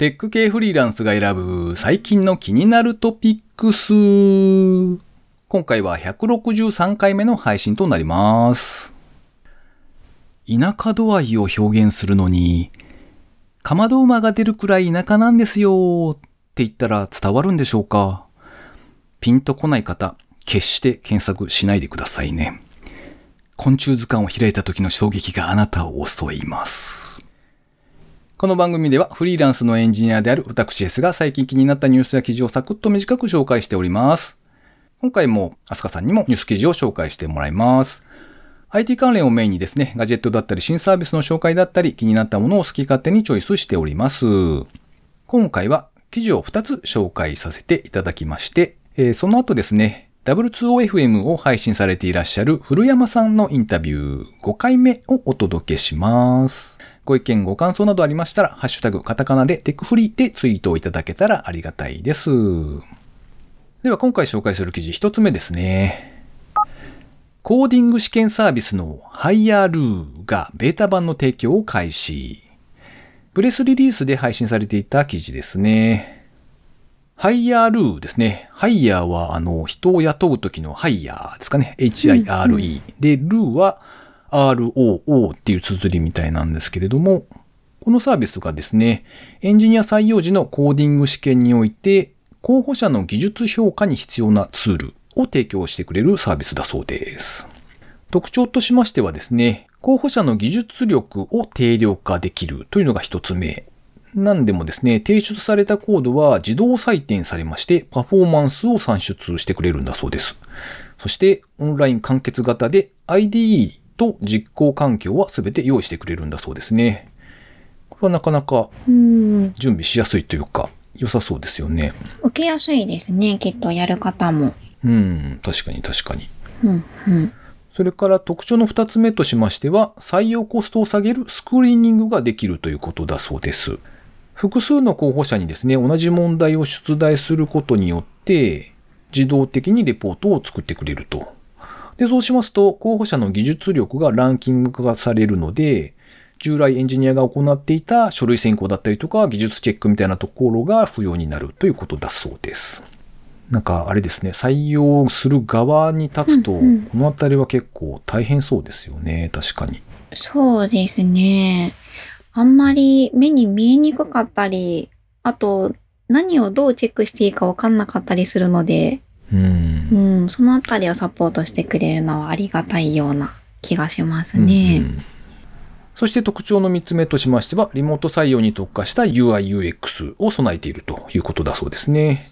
テック系フリーランスが選ぶ最近の気になるトピックス。今回は163回目の配信となります。田舎度合いを表現するのに、かまど馬が出るくらい田舎なんですよって言ったら伝わるんでしょうかピンとこない方、決して検索しないでくださいね。昆虫図鑑を開いた時の衝撃があなたを襲います。この番組ではフリーランスのエンジニアである私 S が最近気になったニュースや記事をサクッと短く紹介しております。今回もアスカさんにもニュース記事を紹介してもらいます。IT 関連をメインにですね、ガジェットだったり新サービスの紹介だったり気になったものを好き勝手にチョイスしております。今回は記事を2つ紹介させていただきまして、えーその後ですね、W2OFM を配信されていらっしゃる古山さんのインタビュー5回目をお届けします。ご意見、ご感想などありましたら、ハッシュタグ、カタカナでテクフリーでツイートをいただけたらありがたいです。では今回紹介する記事1つ目ですね。コーディング試験サービスの HireLoo がベータ版の提供を開始。プレスリリースで配信されていた記事ですね。ハイヤールーですね。ハイヤーは、あの、人を雇う時のハイヤーですかね。H-I-R-E、で、ルーは R-O-O っていう綴りみたいなんですけれども、このサービスがですね、エンジニア採用時のコーディング試験において、候補者の技術評価に必要なツールを提供してくれるサービスだそうです。特徴としましてはですね、候補者の技術力を定量化できるというのが一つ目。何でもですね、提出されたコードは自動採点されまして、パフォーマンスを算出してくれるんだそうです。そして、オンライン完結型で IDE と実行環境は全て用意してくれるんだそうですね。これはなかなかうん。準備しやすいというか、良さそうですよね。受けやすいですね。きっとやる方も。うん、確かに確かに。うん、うん。それから特徴の二つ目としましては、採用コストを下げるスクリーニングができるということだそうです。複数の候補者にですね、同じ問題を出題することによって、自動的にレポートを作ってくれると。で、そうしますと、候補者の技術力がランキング化されるので、従来エンジニアが行っていた書類選考だったりとか、技術チェックみたいなところが不要になるということだそうです。なんかあれですね、採用する側に立つと、うんうんこのあたりは結構大変そうですよね、確かに。そうですね。あんまり目に見えにくかったり、あと、何をどうチェックしていいかわかんなかったりするので、うんう。ん、そのあたりをサポートしてくれるのはありがたいような気がしますうんね。うんそして特徴の3つ目としましては、リモート採用に特化した UI/UX を備えているということだそうですね。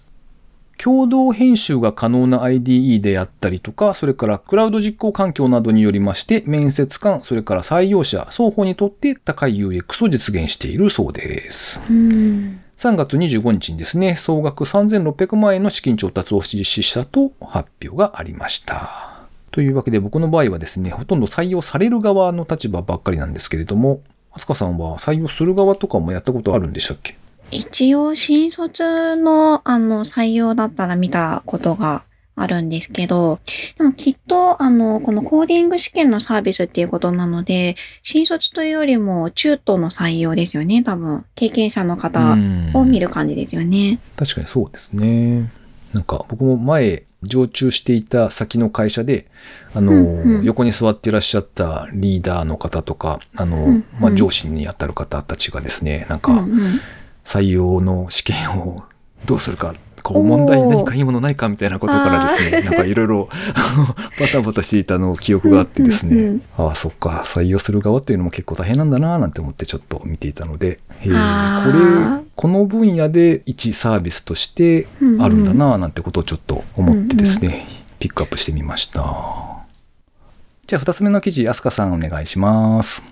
共同編集が可能な IDE であったりとか、それからクラウド実行環境などによりまして、面接官、それから採用者、双方にとって高い UX を実現しているそうです。うん。3月25日にですね、総額3600万円の資金調達を実施したと発表がありました。というわけで僕の場合はですね、ほとんど採用される側の立場ばっかりなんですけれども、あつかさんは採用する側とかもやったことあるんでしたっけ？一応、新卒の、あの、採用だったら見たことがあるんですけど、でもきっと、あの、このコーディング試験のサービスっていうことなので、新卒というよりも中途の採用ですよね、多分。経験者の方を見る感じですよね。確かにそうですね。なんか僕も前、常駐していた先の会社で、あの、うんうん横に座っていらっしゃったリーダーの方とか、あの、うんうんまあ、上司にあたる方たちがですね、なんか、うんうん。採用の試験をどうするか、こう問題何かいいものないかみたいなことからですね、なんかいろいろバタバタしていたの記憶があってですね、うんうんああ、そっか、採用する側っていうのも結構大変なんだななんて思ってちょっと見ていたので、こー。れ、この分野で一サービスとしてあるんだななんてことをちょっと思ってですね、ピックアップしてみました。じゃあ二つ目の記事、アスカさんお願いします。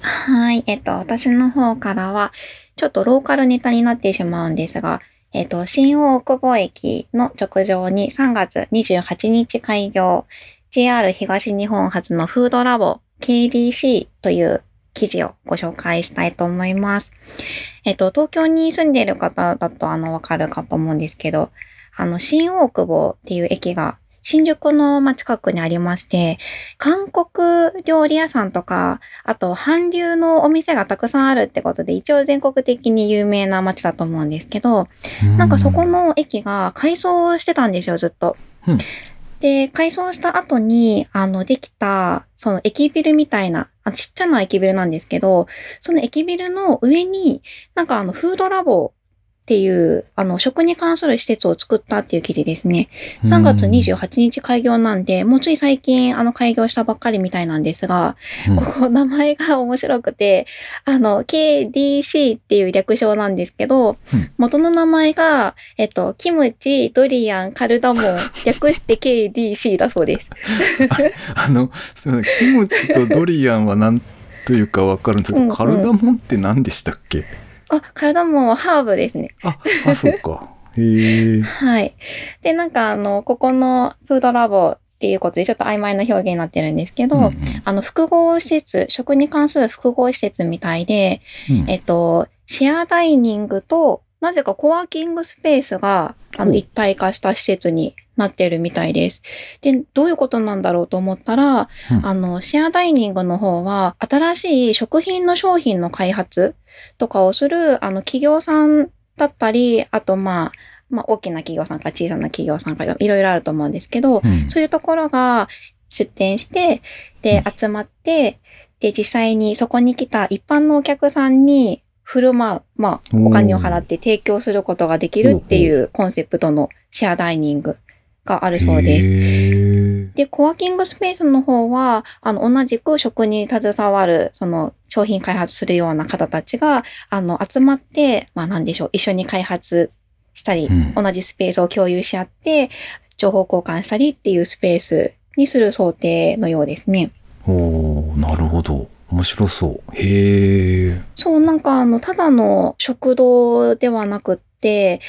はい。えっと、私の方からは、ちょっとローカルネタになってしまうんですが、えっと、新大久保駅の直上に3月28日開業、JR 東日本発のフードラボ KDC という記事をご紹介したいと思います。えっと、東京に住んでいる方だとあの、わかるかと思うんですけど、あの、新大久保っていう駅が新宿のまあ近くにありまして、韓国料理屋さんとか、あと韓流のお店がたくさんあるってことで、一応全国的に有名な街だと思うんですけど、なんかそこの駅が改装してたんですよ、ずっと。うんで、改装した後に、あの、できた、その駅ビルみたいな、あちっちゃな駅ビルなんですけど、その駅ビルの上に、なんかあの、フードラボっていう、あの、食に関する施設を作ったっていう記事ですね。3月28日開業なんで、もうつい最近、あの、開業したばっかりみたいなんですが、うんここ名前が面白くて、あの、KDC っていう略称なんですけど、うん元の名前が、えっと、キムチ、ドリアン、カルダモン、略して KDC だそうです。あの、すみません。キムチとドリアンは何というかわかるんですけど、うんうんカルダモンって何でしたっけ？あ、カルダモンはハーブですね。あ、あ、そうか。へえ。はい。で、なんかあの、ここのフードラボっていうことでちょっと曖昧な表現になってるんですけど、うんうんあの、複合施設、食に関する複合施設みたいで、うんえっと、シェアダイニングと、なぜかコワーキングスペースが、あの、一体化した施設になってるみたいです。で、どういうことなんだろうと思ったら、うん。あの、シェアダイニングの方は、新しい食品の商品の開発とかをする、あの、企業さんだったり、あと、まあ、まあ、大きな企業さんから小さな企業さんからいろいろあると思うんですけど、うん。そういうところが出店して、で、集まって、で、実際にそこに来た一般のお客さんに振る舞う、まあ、お金を払って提供することができるっていう。コンセプトのシェアダイニングがあるそうです。へで、コワーキングスペースの方は、あの、同じく食に携わる、その、商品開発するような方たちが、あの、集まって、まあ、なんでしょう、一緒に開発したり、うん同じスペースを共有し合って、情報交換したりっていうスペースにする想定のようですね。ーおーなるほど。面白そう。へえ。そう、なんかあの、ただの食堂ではなくって、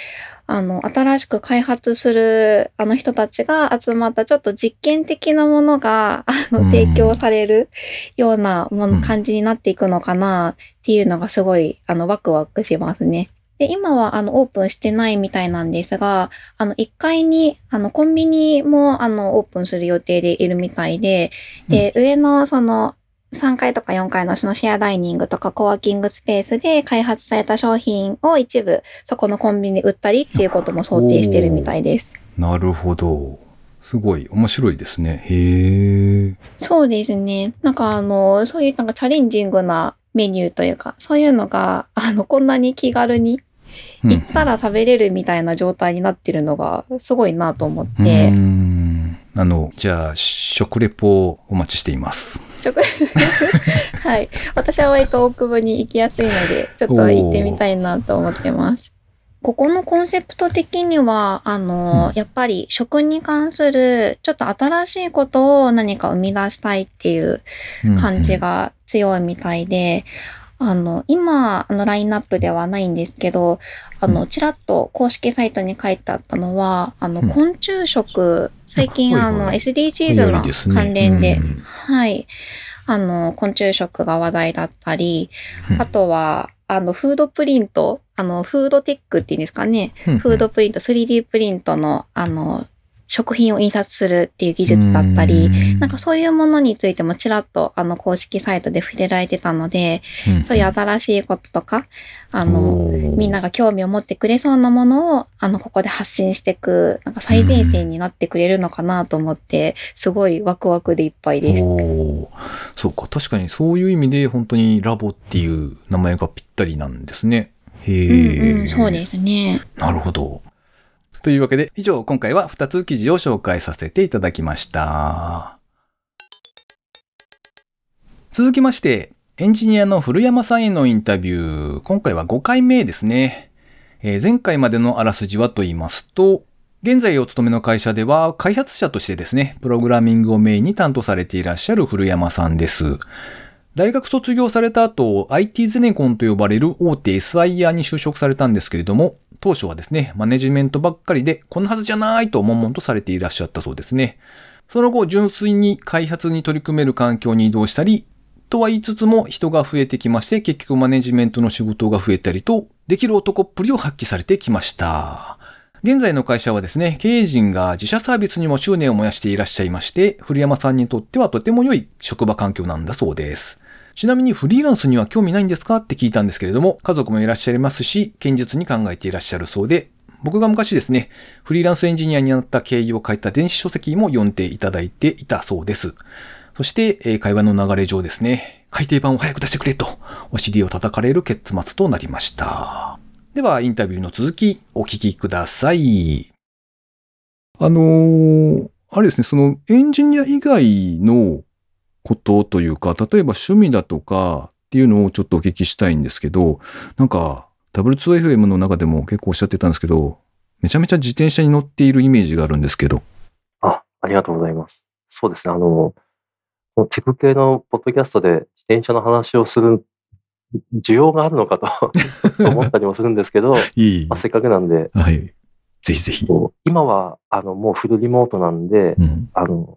あの、新しく開発するあの人たちが集まったちょっと実験的なものが、あの、うん提供されるようなもの、うん感じになっていくのかなっていうのがすごい、あの、ワクワクしますね。で、今は、あの、オープンしてないみたいなんですが、あの、1階に、あの、コンビニも、あの、オープンする予定でいるみたいで、で、上の、その、3階とか4階のそのシェアダイニングとかコワーキングスペースで開発された商品を一部そこのコンビニで売ったりっていうことも想定してるみたいです。なるほど。すごい面白いですね。へえ。そうですね。なんかあの、そういうなんかチャレンジングなメニューというか、そういうのが、あの、こんなに気軽にうん行ったら食べれるみたいな状態になってるのがすごいなと思っうてー、んあの、じゃあ、食レポをお待ちしています。食 はい。私は割と大久保に行きやすいので、ちょっと行ってみたいなと思ってます。ここのコンセプト的には、あの、うんやっぱり食に関するちょっと新しいことを何か生み出したいっていう感じが強いみたいで、あの、今、あの、ラインナップではないんですけど、あの、うん。ちらっと公式サイトに書いてあったのは、あの、うん。昆虫食、最近、あの、SDGs の関連で、うん。はい。あの、昆虫食が話題だったり、うん。あとは、あの、フードプリント、あの、フードテックっていうんですかね。うん。フードプリント、3D プリントの、あの、食品を印刷するっていう技術だったり、、なんかそういうものについてもちらっとあの公式サイトで触れられてたので、うんそういう新しいこととか、あの、みんなが興味を持ってくれそうなものを、あの、ここで発信していく、なんか最前線になってくれるのかなと思って、すごいワクワクでいっぱいです。そうか。確かにそういう意味で本当にラボっていう名前がぴったりなんですね。へえ、うんうん、そうですね。なるほど。というわけで、以上、今回は2つ記事を紹介させていただきました。続きまして、エンジニアの古山さんへのインタビュー。今回は5回目ですね。えー前回までのあらすじはと言いますと、現在お勤めの会社では開発者としてですね、プログラミングをメインに担当されていらっしゃる古山さんです。大学卒業された後、IT ゼネコンと呼ばれる大手 SIR に就職されたんですけれども、当初はですね、マネジメントばっかりで、こんなはずじゃないと悶々とされていらっしゃったそうですね。その後、純粋に開発に取り組める環境に移動したり、とは言いつつも人が増えてきまして、結局マネジメントの仕事が増えたりと、できる男っぷりを発揮されてきました。現在の会社はですね、経営陣が自社サービスにも執念を燃やしていらっしゃいまして、古山さんにとってはとても良い職場環境なんだそうです。ちなみにフリーランスには興味ないんですか？って聞いたんですけれども、家族もいらっしゃいますし、堅実に考えていらっしゃるそうで、僕が昔ですね、フリーランスエンジニアになった経緯を書いた電子書籍も読んでいただいていたそうです。そして、会話の流れ上ですね、改訂版を早く出してくれと、お尻を叩かれる結末となりました。では、インタビューの続き、お聞きください。あのーあれですね、そのエンジニア以外のことというか、例えば趣味だとかっていうのをちょっとお聞きしたいんですけど、なんか、W2FM の中でも結構おっしゃってたんですけど、めちゃめちゃ自転車に乗っているイメージがあるんですけど。あ、ありがとうございます。そうですね。あの、テク系のポッドキャストで自転車の話をする需要があるのかと 思ったりもするんですけど、いいまあ、せっかくなんで、はい。ぜひぜひ。今はあのもうフルリモートなんで、うん。あの、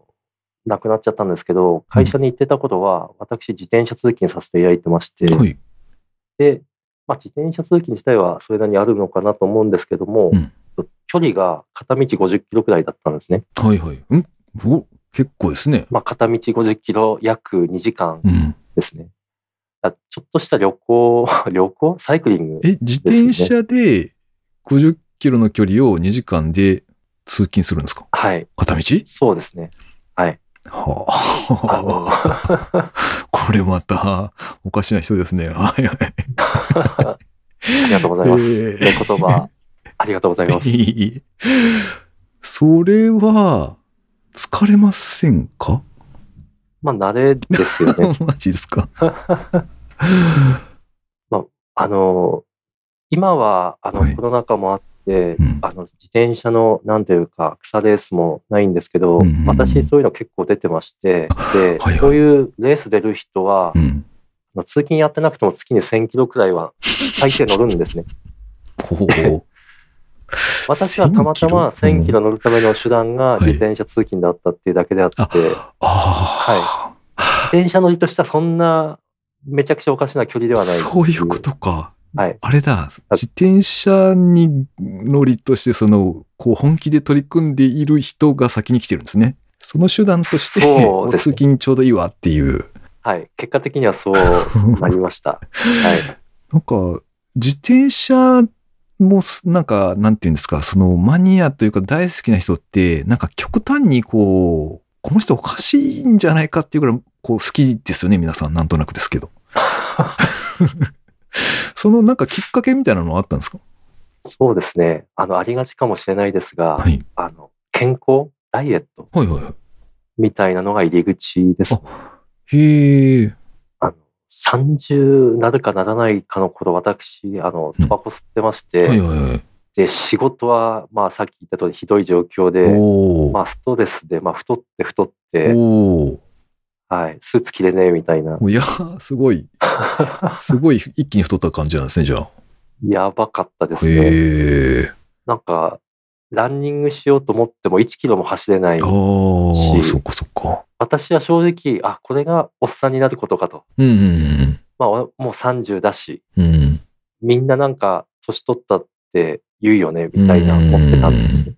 なくなっちゃったんですけど、会社に行ってたことは、私自転車通勤させていただいてまして、はい。で、まあ、自転車通勤自体はそれなりにあるのかなと思うんですけども、うん距離が片道50キロくらいだったんですね。はいはい。ん？お結構ですね。まあ、片道50キロ約2時間うん。ですね。あちょっとした旅行、旅行？サイクリングえ、自転車で50キロの距離を2時間で通勤するんですか？はい。片道？そうですね。これまた、おかしな人ですね。はいはい。ありがとうございます。えーお言葉、ありがとうございます。それは、疲れませんか？まあ、慣れですよね。マジですか あの、今は、あの、はいコロナ禍もあって、うんあの、自転車の、なんていうか、草レースもないんですけど、うん私、そういうの結構出てまして、で、はいそういうレース出る人は、うん。通勤やってなくても月に1000キロくらいは最低乗るんですね。私はたまたま1000キロ？1000キロ乗るための手段がはい自転車通勤だったっていうだけであって、ああ。自転車乗りとしてはそんなめちゃくちゃおかしな距離ではない。そういうことか。はい。あれだ、自転車に乗りとして、その、こう、本気で取り組んでいる人が先に来てるんですね。その手段として、ね通勤ちょうどいいわっていう。はい。結果的にはそうなりました。はい。なんか、自転車もす、なんか、なんていうんですか、そのマニアというか大好きな人って、なんか極端にこう、この人おかしいんじゃないかっていうぐらい、こう好きですよね、皆さん、なんとなくですけど。そのなんかきっかけみたいなのはあったんですか？そうですね。あの、ありがちかもしれないですが、はい。あの、健康ダイエットはいはいはい。みたいなのが入り口です。へえ。あの、30なるかならないかの頃、私、あの、タバコ吸ってまして、はいはいはい。で、仕事は、まあ、さっき言った通りひどい状況で、まあ、ストレスで、まあ、太って太って、はい、スーツ着れねえみたいな。いや、すごい、すごい一気に太った感じなんですね、じゃあ。やばかったですね。へえ。なんか、ランニングしようと思っても1キロも走れないあ。あ、しそっかそっか。私は正直、あ、これがおっさんになることかと。うんうんまあ、おもう30だし、うん。うん。みんななんか、年取ったって言うよね、みたいな思ってたんですね。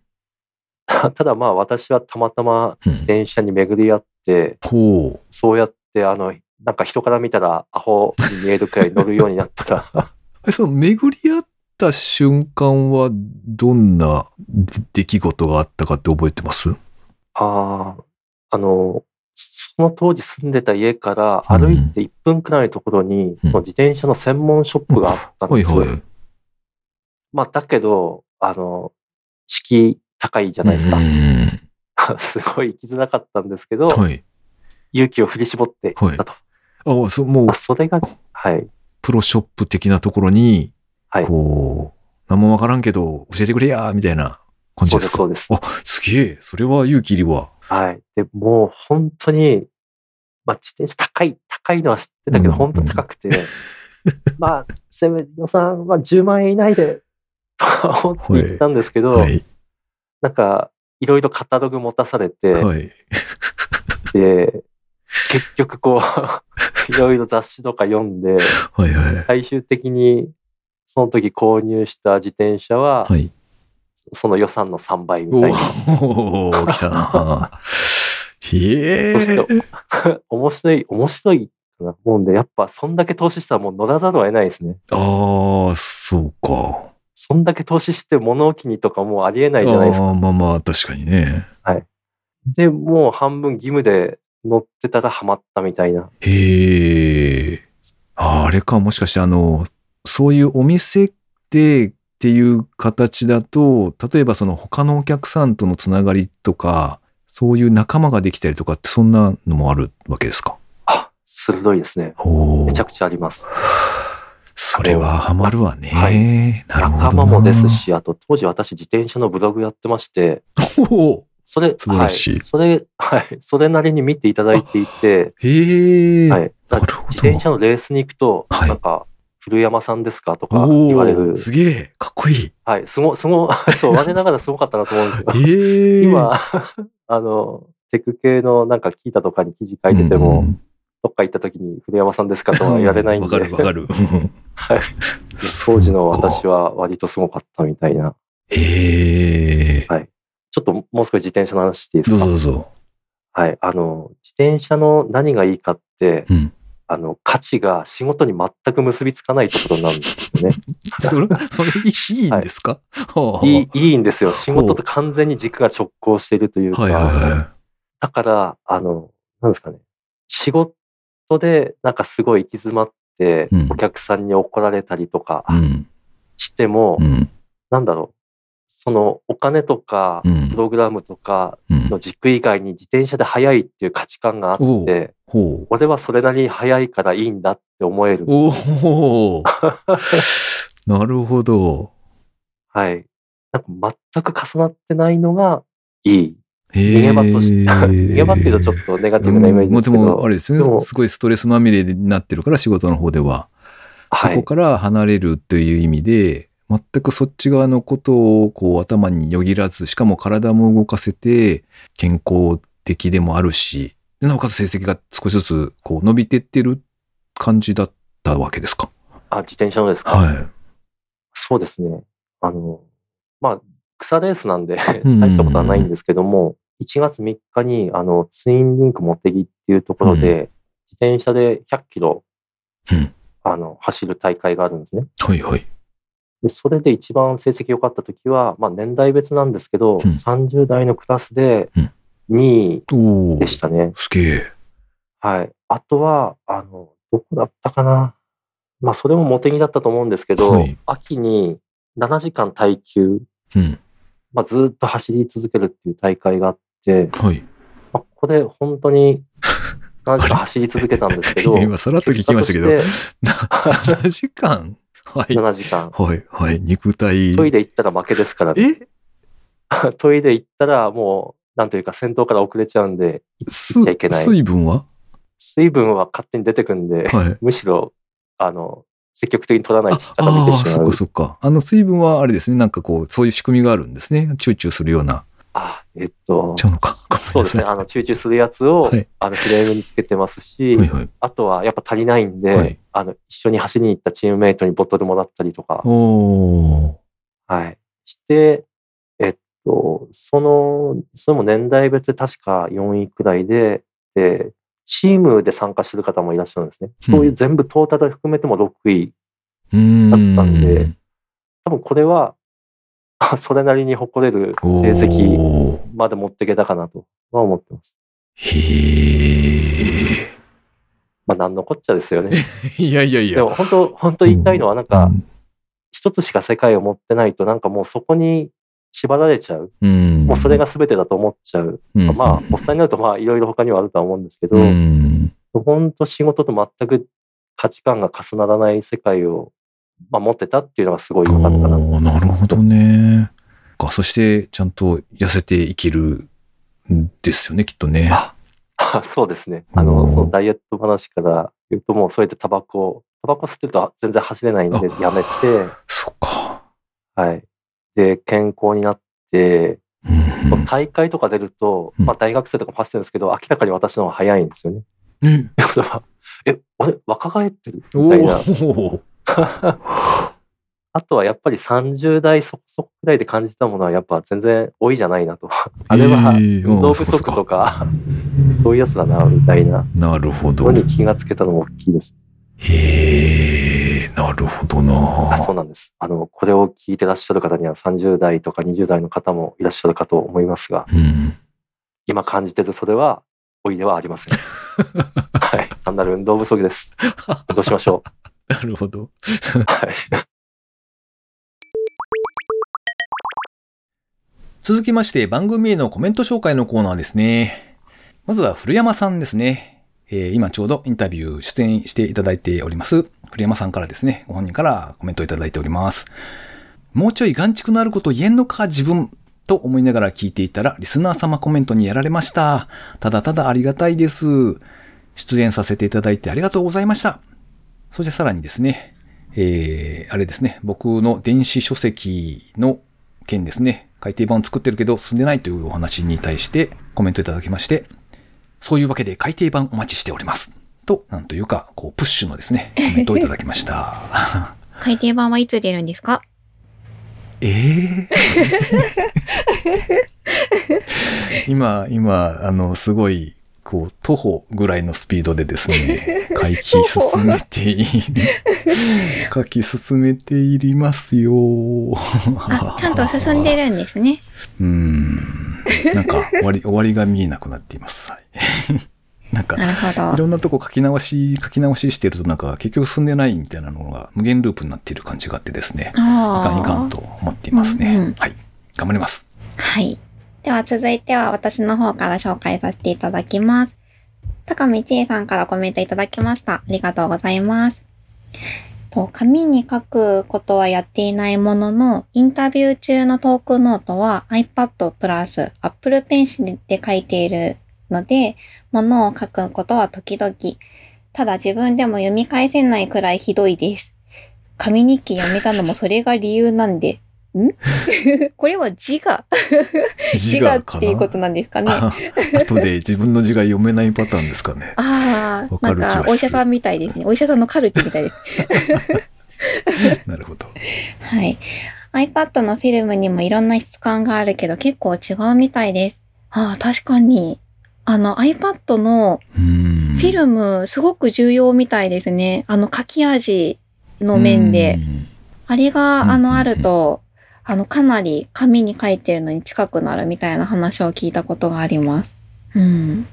ただまあ、私はたまたま自転車に巡り合って、ほう。そうやって、あの、なんか人から見たらアホに見えるくらい乗るようになったら、え、その巡り合った瞬間はどんな出来事があったかって覚えてます？ああ、あの、その当時住んでた家からうん歩いて1分くらいのところに、うんその自転車の専門ショップがあったんですよ。はいはい。まあ、だけど、あの、敷居高いじゃないですかう。ん すごい行きづらかったんですけど、はい。勇気を振り絞って行ったと。あ、そう、もうあ、それが、はい。プロショップ的なところに、はいこう、何もわからんけど教えてくれや、みたいな感じそうです、ですかそうです。あ、すげえ。それは勇気いるわ。はい。で、もう本当に、まあ、自転車高い、高いのは知ってたけど、うん本当高くて、まあ、せめて予算は10万円以内で、と思って行ったんですけど、はい。なんか、いろいろカタログ持たされて、はい。で、結局こう、いろいろ雑誌とか読んで、はいはい。最終的にその時購入した自転車は、はい。その予算の3倍みおたいな。お来たな。へえそして、面白い、面白いかなもんで、やっぱそんだけ投資したらもう乗らざるを得ないですね。ああ、そうか。そんだけ投資して物置にとかもうありえないじゃないですか。ああまあまあ、確かにね。で、もう半分義務で乗ってたらハマったみたいな。へえ。ああれか、もしかしてあの、そういうお店でっていう形だと、例えばその他のお客さんとのつながりとか、そういう仲間ができたりとかって、そんなのもあるわけですか？あ、鋭いですね。めちゃくちゃあります。それはハマるわね。はい仲間もです。し、あと当時私自転車のブログやってまして、それ、素晴らしいはい、それ、はい、それなりに見ていただいていて、へえ。はい。自転車のレースに行くと、はいなんか、古山さんですかとかお言われるお。すげえ。かっこいい。はい、すご、すご、そう、我ながらすごかったなと思うんですよ。へえ。今、あの、テク系のなんか聞いたとかに記事書いてても、うんどっか行った時に古山さんですかとは言われないんで、わかるわかる。はい、当時の私は割とすごかったみたいな。へえ。ちょっともう少し自転車の話していいでどうすかぞどうぞ。はい。あの、自転車の何がいいかって、うんあの、価値が仕事に全く結びつかないところなんですよね。それ、それいいんですか、はあいい、いいんですよ。仕事と完全に軸が直行しているというか。はいはいはだから、あの、なんですかね。仕事でなんかすごい行き詰まってうん、お客さんに怒られたりとか。しても、うん。なんだろう。そのお金とかう、んプ。ログラムとかうんの軸以外に自転車で速いっていう価値観があって。俺はそれなりに速いからいいんだって思える。なるほど。はい。なんか全く重なってないのがいい。逃逃げ場として、逃げ場っていうとちょっとネガティブなイメージですけど、うんまあでも、あれですよね。すごいストレスまみれになってるから、仕事の方では。そはい。こから離れるという意味で、全くそっち側のことをこう頭によぎらず、しかも体も動かせて健康的でもあるし、でなおかつ成績が少しずつこう伸びてってる感じだったわけですか？あ、自転車のですか、はい。そうですね。あの、まあ、草レースなんでうん大したことはないんですけども、1月3日に、あの、ツインリンクモテギっていうところで、自転車で100キロ、うんあの、走る大会があるんですね。はいはい。で、それで一番成績良かった時は、まあ年代別なんですけど、うん30代のクラスでうん2位。でしたね。すげえ。はい。あとは、あの、どこだったかな。まあそれもモテギだったと思うんですけど、はい秋に7時間耐久、うん。まあずっと走り続けるっていう大会があって、はい。まあ、これ本当に7時間走り続けたんですけど、今さらっと聞きましたけど、結な7時間？はい。果として7時間。はい。はい。肉体。トイレ行ったら負けですから、ね、え？トイレ行ったらもう、なんというか先頭から遅れちゃうんで、す行っちゃいけない水分は？水分は勝手に出てくんで、はい。むしろ、あの、積極的に取らないああー、そっか。そっか。あの水分はあれですね。なんかこう、そういう仕組みがあるんですね。チューチューするような。あ、えっと、そうですね。あの、集中するやつを、はいあの、フレームにつけてますし、はいはい。あとはやっぱ足りないんで、はいあの、一緒に走りに行ったチームメイトにボトルもらったりとか。はい。して、えっと、その、それも年代別で確か4位くらいで、で、チームで参加してる方もいらっしゃるんですね。そういう全部トータル含めても6位。だったんで多分これは、あそれなりに誇れる成績まで持っていけたかなとは思ってます。へえ。まあ、なんのこっちゃですよね。いやいやいや。でも本当、本当言いたいのは、なんかう、ん一つしか世界を持ってないと、なんかもうそこに縛られちゃう。うん。もうそれが全てだと思っちゃう。うん、まあ、おっさんになると、まあ、いろいろ他にはあるとは思うんですけど、うん。本当仕事と全く価値観が重ならない世界を、まあ、持ってたっていうのがすごい良かったな。なるほどね。かそして、ちゃんと痩せていけるんですよね、きっとね。あそうですね。あおの、ーそのダイエット話から言うと、もうそうやってタバコ、タバコ吸ってると全然走れないんでやめて、そっか。はい。で、健康になって、うんその大会とか出ると、うんまあ大学生とかも走ってるんですけど、明らかに私の方が早いんですよね。ね。これは、え、俺若返ってる？おみたいな。お。あとはやっぱり30代そこそこくらいで感じたものはやっぱ全然多いじゃないなと。あれはえー運動不足とか、そういうやつだな、みたいななるほどの。に気がつけたのも大きいです。へえ、なるほどなあそうなんです。あの、これを聞いてらっしゃる方には30代とか20代の方もいらっしゃるかと思いますが、うん。今感じてるそれは、老いではありません。はい。単なる運動不足です。どうしましょなるほど。はい。続きまして番組へのコメント紹介のコーナーですね。まずは古山さんですね。えー今ちょうどインタビュー出演していただいております。古山さんからですね、ご本人からコメントいただいております。もうちょい眼蓄のあること言えんのか自分と思いながら聞いていたらリスナー様コメントにやられました。ただただありがたいです。出演させていただいてありがとうございました。そしてさらにですね、えー、あれですね、僕の電子書籍の件ですね、改訂版を作ってるけど進んでないというお話に対してコメントいただきまして、そういうわけで改訂版お待ちしております。と、なんというか、こう、プッシュのですね、コメントをいただきました。改訂版はいつ出るんですか？ええ 今、今、あの、すごい、こう、徒歩ぐらいのスピードでですね、書き進めている。書き進めていりますよ。あ、ちゃんと進んでるんですね。うーん。なんか、終わり、終わりが見えなくなっています。はい。なんか、いど。ろんなとこ書き直し、書き直ししてるとなんか結局進んでないみたいなのが無限ループになっている感じがあってですね。いあかんいかんと思っていますね。うんうんはい。頑張ります。はい。では続いては私の方から紹介させていただきます。高見千恵さんからコメントいただきました。ありがとうございます。と紙に書くことはやっていないものの、インタビュー中のトークノートは iPad プラス Apple Pencil で書いているので、ものを書くことは時々。ただ自分でも読み返せないくらいひどいです。紙日記やめたのもそれが理由なんで。ん？これは自我自我っていうことなんですかね。あ後で自分の字が読めないパターンですかね。ああ、なんかお医者さんみたいですね。お医者さんのカルテみたいです。なるほど。はい。iPad のフィルムにもいろんな質感があるけど結構違うみたいです。ああ、確かに。あの iPad のフィルムすごく重要みたいですね。あの書き味の面で。うんあれが、あの、あると、あの、かなり紙に書いてるのに近くなるみたいな話を聞いたことがあります。うん。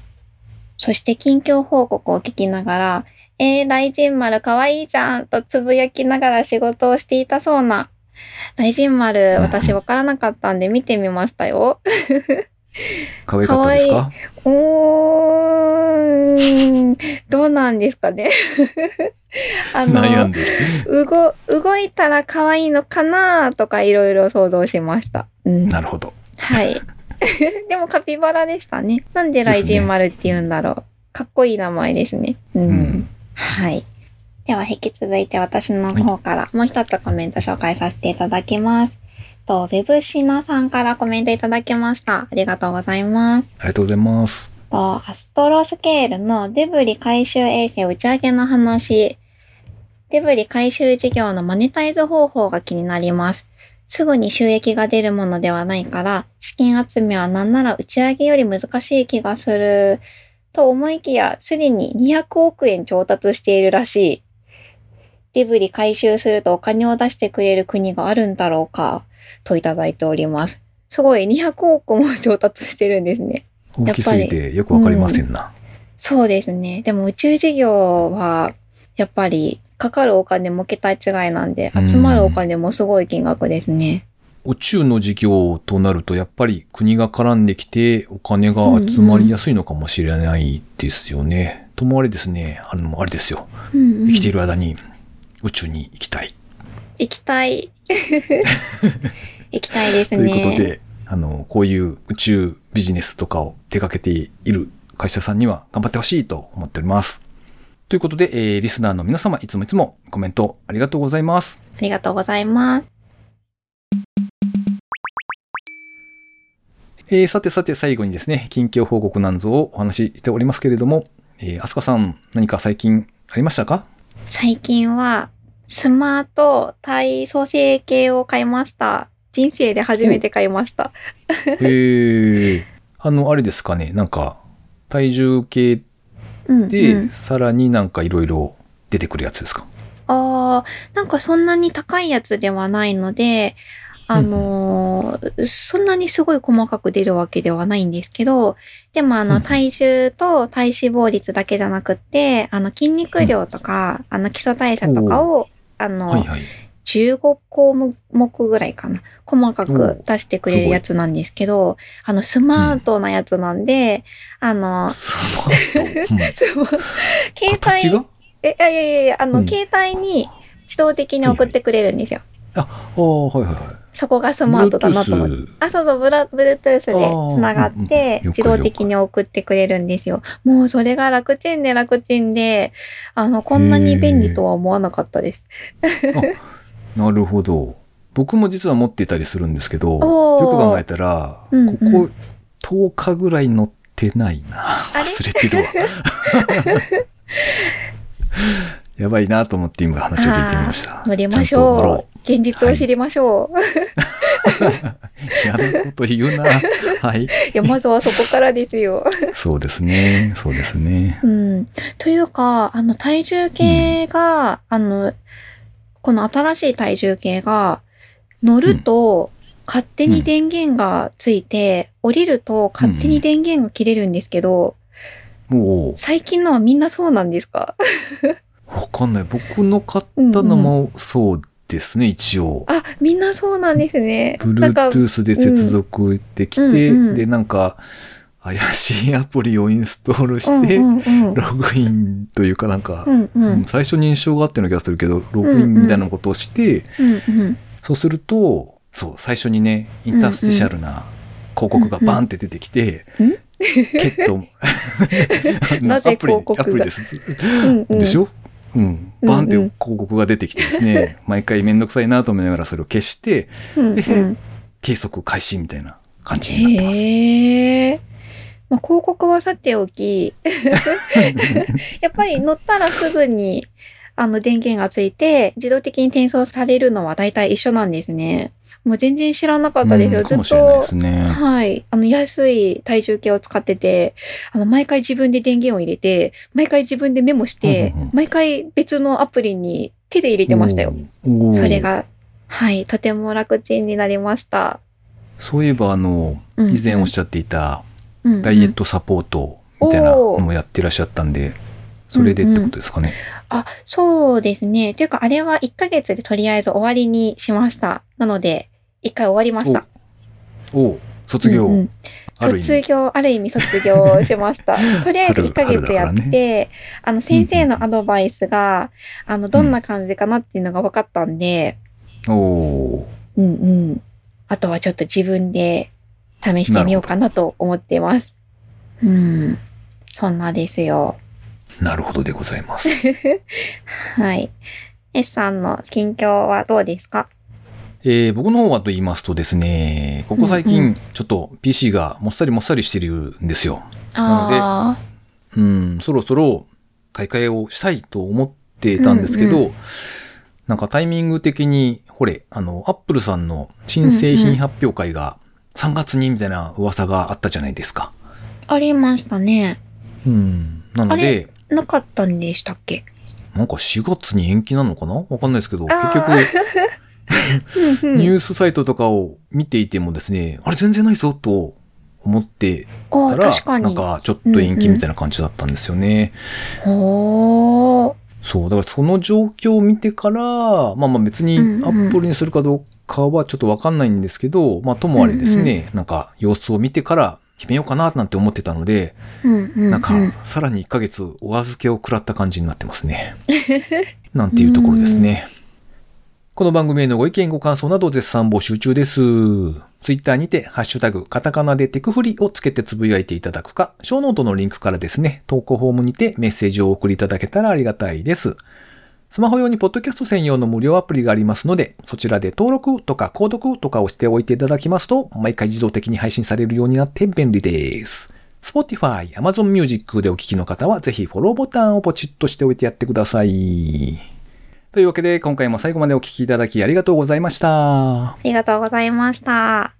そして、近況報告を聞きながら、えー、雷神丸かわいいじゃんとつぶやきながら仕事をしていたそうな。雷神丸、うん私わからなかったんで見てみましたよ。可愛かったですか？おーん、どうなんですかね。あの、悩んでる。うご、動いたら可愛いのかなとかいろいろ想像しました。うん。なるほど。はい。でもカピバラでしたね。なんで雷神丸って言うんだろう。かっこいい名前ですね。うん。うんはい。では引き続いて私の方からもう一つコメント紹介させていただきます。と、ウェブシナさんからコメントいただきました。ありがとうございます。ありがとうございます。と、アストロスケールのデブリ回収衛星打ち上げの話。デブリ回収事業のマネタイズ方法が気になります。すぐに収益が出るものではないから、資金集めはなんなら打ち上げより難しい気がする。と思いきや、すでに200億円調達しているらしい。デブリ回収するとお金を出してくれる国があるんだろうか、といただいております。すごい、200億も調達してるんですね。大きすぎてよくわかりませんな。そうですね。でも宇宙事業は、やっぱり、かかるお金も桁違いなんで、うん集まるお金もすごい金額ですね。宇宙の事業となるとやっぱり国が絡んできてお金が集まりやすいのかもしれないですよね。ともあれですね、あの、あれですよ。うんうん生きている間に宇宙に行きたい。行きたい。行きたいですとね。いうことで、あの、こういう宇宙ビジネスとかを手掛けている会社さんには頑張ってほしいと思っております。ということで、えーリスナーの皆様、いつもいつもコメントありがとうございます。ありがとうございます。えーさてさて最後にですね、近況報告なんぞをお話ししておりますけれども、えー、アスカさん何か最近ありましたか？最近は、スマート体組成計を買いました。人生で初めて買いました。へえ。あの、あれですかね。なんか、体重計うん、で、うんさらになんかいろいろ出てくるやつですか？ああ、なんかそんなに高いやつではないので、あのーそんなにすごい細かく出るわけではないんですけど、でもあのうんうん体重と体脂肪率だけじゃなくって、あの筋肉量とか、あの基礎代謝とかを、あの、はいはい。15項目ぐらいかな。細かく出してくれるやつなんですけど、あの、スマートなやつなんで、あの、スマート。うん 携帯え、いやいやいや、あの、うん携帯に自動的に送ってくれるんですよ。ああ、はいはいはい。そこがスマートだなと思って。あ、そうそう、ブラ、Bluetooth でつながって、自動的に送ってくれるんですよ。もうそれが楽ちんで楽ちんで、あの、こんなに便利とは思わなかったです。なるほど。僕も実は持っていたりするんですけど、よく考えたら、うんうんここ10日ぐらい乗ってないな。れ？忘れてるわ。やばいなと思って今話を聞いてみました。乗りましょろう。現実を知りましょう。う。嫌なこと言うな。はい。いや、まずはそこからですよ。そうですね。そうですね。うん。というか、あの、体重計が、あの、この新しい体重計が、乗ると、勝手に電源がついて、降りると勝手に電源が切れるんですけど、も最近のはみんなそうなんですか？う、わかんない。僕の買ったのもそうですね、一応。あ、みんなそうなんですね。Bluetooth で接続できて、うんうんうんで、なんか、怪しいアプリをインストールうんして、うんうん。ログインというかなんか、うんううんん。最初認証があっての気がするけど、ログインみたいなことをして、うんうん。そうすると、そう、最初にね、インタースティシャルな広告がバンって出てきて、うん？ケット、なぜアプリ広告が？アプリです。うんうんでしょ？うん。うんバンって広告が出てきてですね、毎回めんどくさいなと思いながらそれを消して、うんでうん。計測開始みたいな感じになってます。まあ、広告はさておき、やっぱり乗ったらすぐに、あの、電源がついて、自動的に転送されるのは大体一緒なんですね。もう全然知らなかったですよ。ずっうんかもしれないでとす、ね。はい。あの、安い体重計を使ってて、あの、毎回自分で電源を入れて、毎回自分でメモして、うんうんうん毎回別のアプリに手で入れてましたよ。それが、はい。とても楽ちんになりました。そういえばあの、うん以前おっしゃっていたうんうんダイエットサポートみたいなのもやってらっしゃったんで、それでってことですかね。あ、そうですね。というか、あれは1ヶ月でとりあえず終わりにしました。なので、1回終わりました。おう卒業。うんうんある意味卒業、ある意味卒業しました。とりあえず春1ヶ月やって、あの、先生のアドバイスが、あの、どんな感じかなっていうのが分かったんで、おおうんうん。あとはちょっと自分で試してみようかなと思っています。うん。そんなですよ。ーなるほどでございます。はい。S さんの近況はどうですか？えー僕の方はと言いますとですね、ここ最うんう近ちょっと PC がもっさりもっさりしてるんですよ。ああうん、そろそろ買い替えをしたいと思ってたんですけど、うんなんかタイミング的に、ほれ、あの、アップルさんの新製品発表会が3月にみたいな噂があったじゃないですか。ありましたね。うん。なので、なかったんでしたっけ？なんか4月に延期なのかな？わかんないですけど、結局、うんうんニュースサイトとかを見ていてもですね、あれ全然ないぞと思ってあたら。なんかちょっと延期みたいな感じだったんですよね。ほー。そう、だからその状況を見てから、まあまあ別にアうんうんップルにするかどうかはちょっとわかんないんですけど、まあともあれですね、なんか様子を見てから決めようかななんて思ってたので、うんうんうん、なんかさらに1ヶ月お預けを食らった感じになってますね。なんていうところですね。この番組へのご意見ご感想など絶賛募集中です。ツイッターにて、ハッシュタグ、カタカナでテクフリをつけてつぶやいていただくか、ショーノートのリンクからですね、投稿フォームにてメッセージをお送りいただけたらありがたいです。スマホ用にポッドキャスト専用の無料アプリがありますので、そちらで登録とか購読とかをしておいていただきますと、毎回自動的に配信されるようになって便利です。Spotify、Amazon Music でお聞きの方は、ぜひフォローボタンをポチッとしておいてやってください。というわけで、今回も最後までお聞きいただきありがとうございました。ありがとうございました。